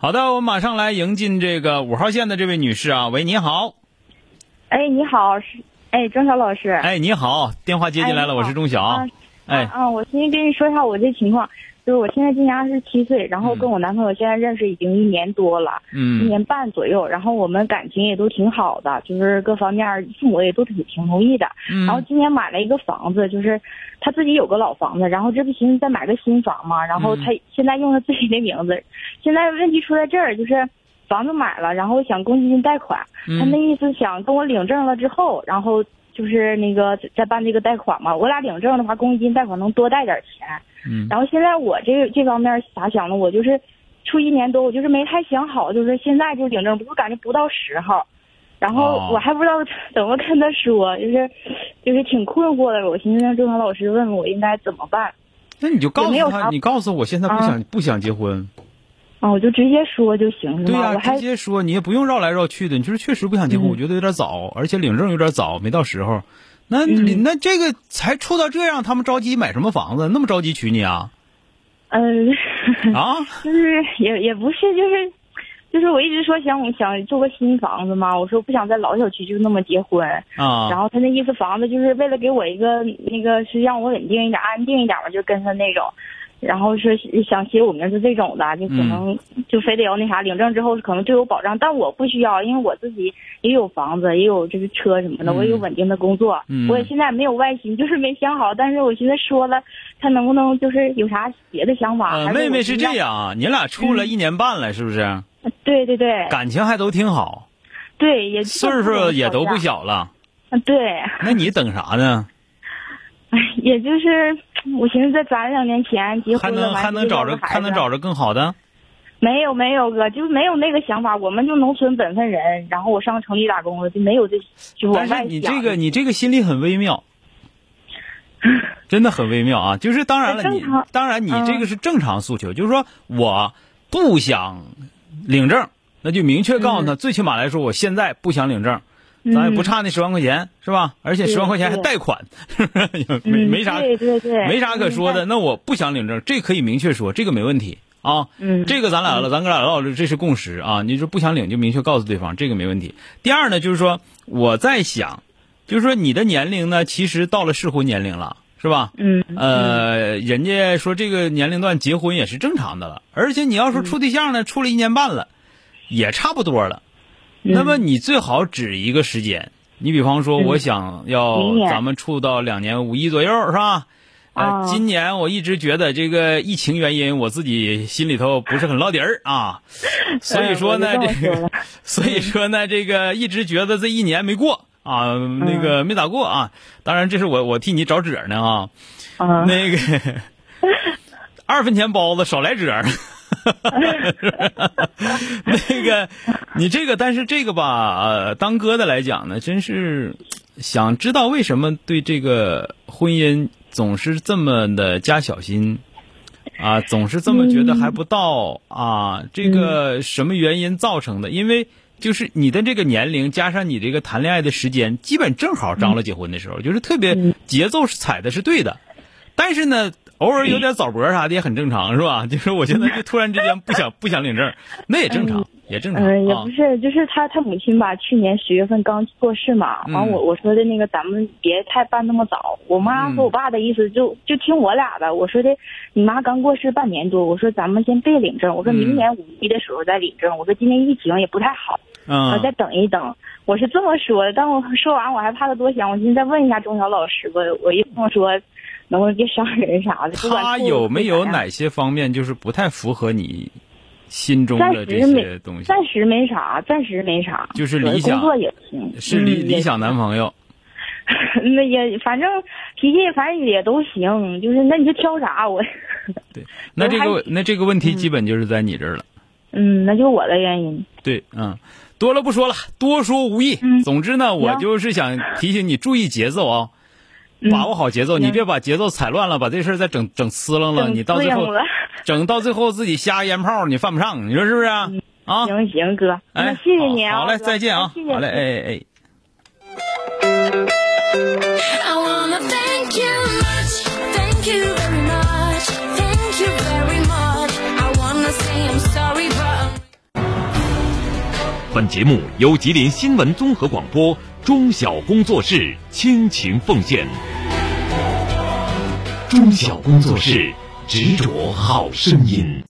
好的，我们马上来迎进这个五号线的这位女士啊，喂，你好。哎，你好，是哎，钟晓老师。哎，你好，电话接进来了，我是钟晓。哎，啊，我先跟你说一下我这情况，就是我现在今年二十七岁，然后跟我男朋友现在认识已经一年多了，嗯，一年半左右，然后我们感情也都挺好的，就是各方面父母也都挺挺同意的。嗯，然后今年买了一个房子，就是他自己有个老房子，然后这不寻思再买个新房嘛，然后他现在用他自己的名字，现在问题出在这儿，就是房子买了，然后想公积金贷款，他那意思想跟我领证了之后，然后。就是那个再办这个贷款嘛，我俩领证的话，公积金贷款能多贷点钱。嗯。然后现在我这这方面咋想的？我就是出一年多，我就是没太想好，就是现在就领证，不感觉不到时候。然后我还不知道 怎么跟他说，就是就是挺困惑的。我寻思让周强老师问问我应该怎么办。那你就告诉他，你告诉我现在不想不想结婚。啊，我就直接说就行，是吗？对呀，直接说，你也不用绕来绕去的。你就是确实不想结婚，我觉得有点早，而且领证有点早，没到时候。那那这个才处到这样，他们着急买什么房子？那么着急娶你啊？嗯，啊，就是也也不是，就是就是我一直说想想做个新房子嘛。我说不想在老小区就那么结婚啊。然后他那意思，房子就是为了给我一个那个是让我稳定一点、安定一点嘛，就跟他那种。然后是想写我名字这种的，就可能就非得要那啥，领证之后可能对我保障，但我不需要，因为我自己也有房子，也有这个车什么的，我也有稳定的工作，我也现在没有外心，就是没想好。但是我现在说了，他能不能就是有啥别的想法？妹妹是这样啊，你俩处了一年半了，是不是？对对对，感情还都挺好。对，也岁数也都不小了。啊，对。那你等啥呢？哎，也就是。我寻思再攒两年钱结婚还能还能找着还能找着更好的？没有没有哥，就是没有那个想法。我们就农村本分人，然后我上城里打工了，就没有这就往外想。你这个你这个心里很微妙，真的很微妙啊！就是当然了，你当然你这个是正常诉求，就是说我不想领证，那就明确告诉他，最起码来说，我现在不想领证。咱也不差那十万块钱是吧？而且十万块钱还贷款，没没啥，没啥可说的。那我不想领证，这可以明确说，这个没问题啊。嗯，这个咱俩了，咱哥俩唠这是共识啊。你说不想领就明确告诉对方，这个没问题。第二呢，就是说我在想，就是说你的年龄呢，其实到了适婚年龄了，是吧？嗯。呃，人家说这个年龄段结婚也是正常的了，而且你要说处对象呢，处了一年半了，也差不多了。那么你最好指一个时间，你比方说，我想要咱们处到两年五一左右，是吧？啊，今年我一直觉得这个疫情原因，我自己心里头不是很落底儿啊，所以说呢，这个，所以说呢，这个一直觉得这一年没过啊，那个没咋过啊。当然，这是我我替你找褶呢啊，那个 二分钱包子少来褶。那个，你这个，但是这个吧，呃，当哥的来讲呢，真是想知道为什么对这个婚姻总是这么的加小心啊，总是这么觉得还不到啊，这个什么原因造成的？因为就是你的这个年龄加上你这个谈恋爱的时间，基本正好张罗结婚的时候，就是特别节奏是踩的是对的，但是呢。偶尔有点早搏啥的也很正常，是吧？就是我现在就突然之间不想 不想领证，那也正常，也正常。嗯，也不是，就是他他母亲吧，去年十月份刚过世嘛。完我我说的那个，咱们别太办那么早。我妈和我爸的意思就就听我俩的。我说的，你妈刚过世半年多，我说咱们先别领证，我说明年五一的时候再领证。我说今年疫情也不太好，嗯，再等一等。我是这么说的，但我说完我还怕他多想，我寻思再问一下钟晓老师吧。我一这么说。能不能别伤人啥的？他有没有哪些方面就是不太符合你心中的这些东西？暂时没啥，暂时没啥。就是理想工作也行，是理理想男朋友。那也反正脾气反正也都行，就是那你就挑啥我？对，那这个那这个问题基本就是在你这儿了。嗯，那就我的原因。对，嗯，多了不说了，多说无益。嗯总之呢，我就是想提醒你注意节奏啊，嗯把握好节奏，你别把节奏踩乱了，把这事儿再整整呲楞了，你到最后整到最后自己瞎烟炮，你犯不上，你说是不是啊？啊，行行哥，那哎，谢谢你啊。好好嘞，再见啊哎谢，谢好嘞，哎哎哎。I wanna thank you much, thank you very much, thank you very much. I wanna say I'm sorry, but. 本节目由吉林新闻综合广播中小工作室倾情奉献。中小工作室执着好声音。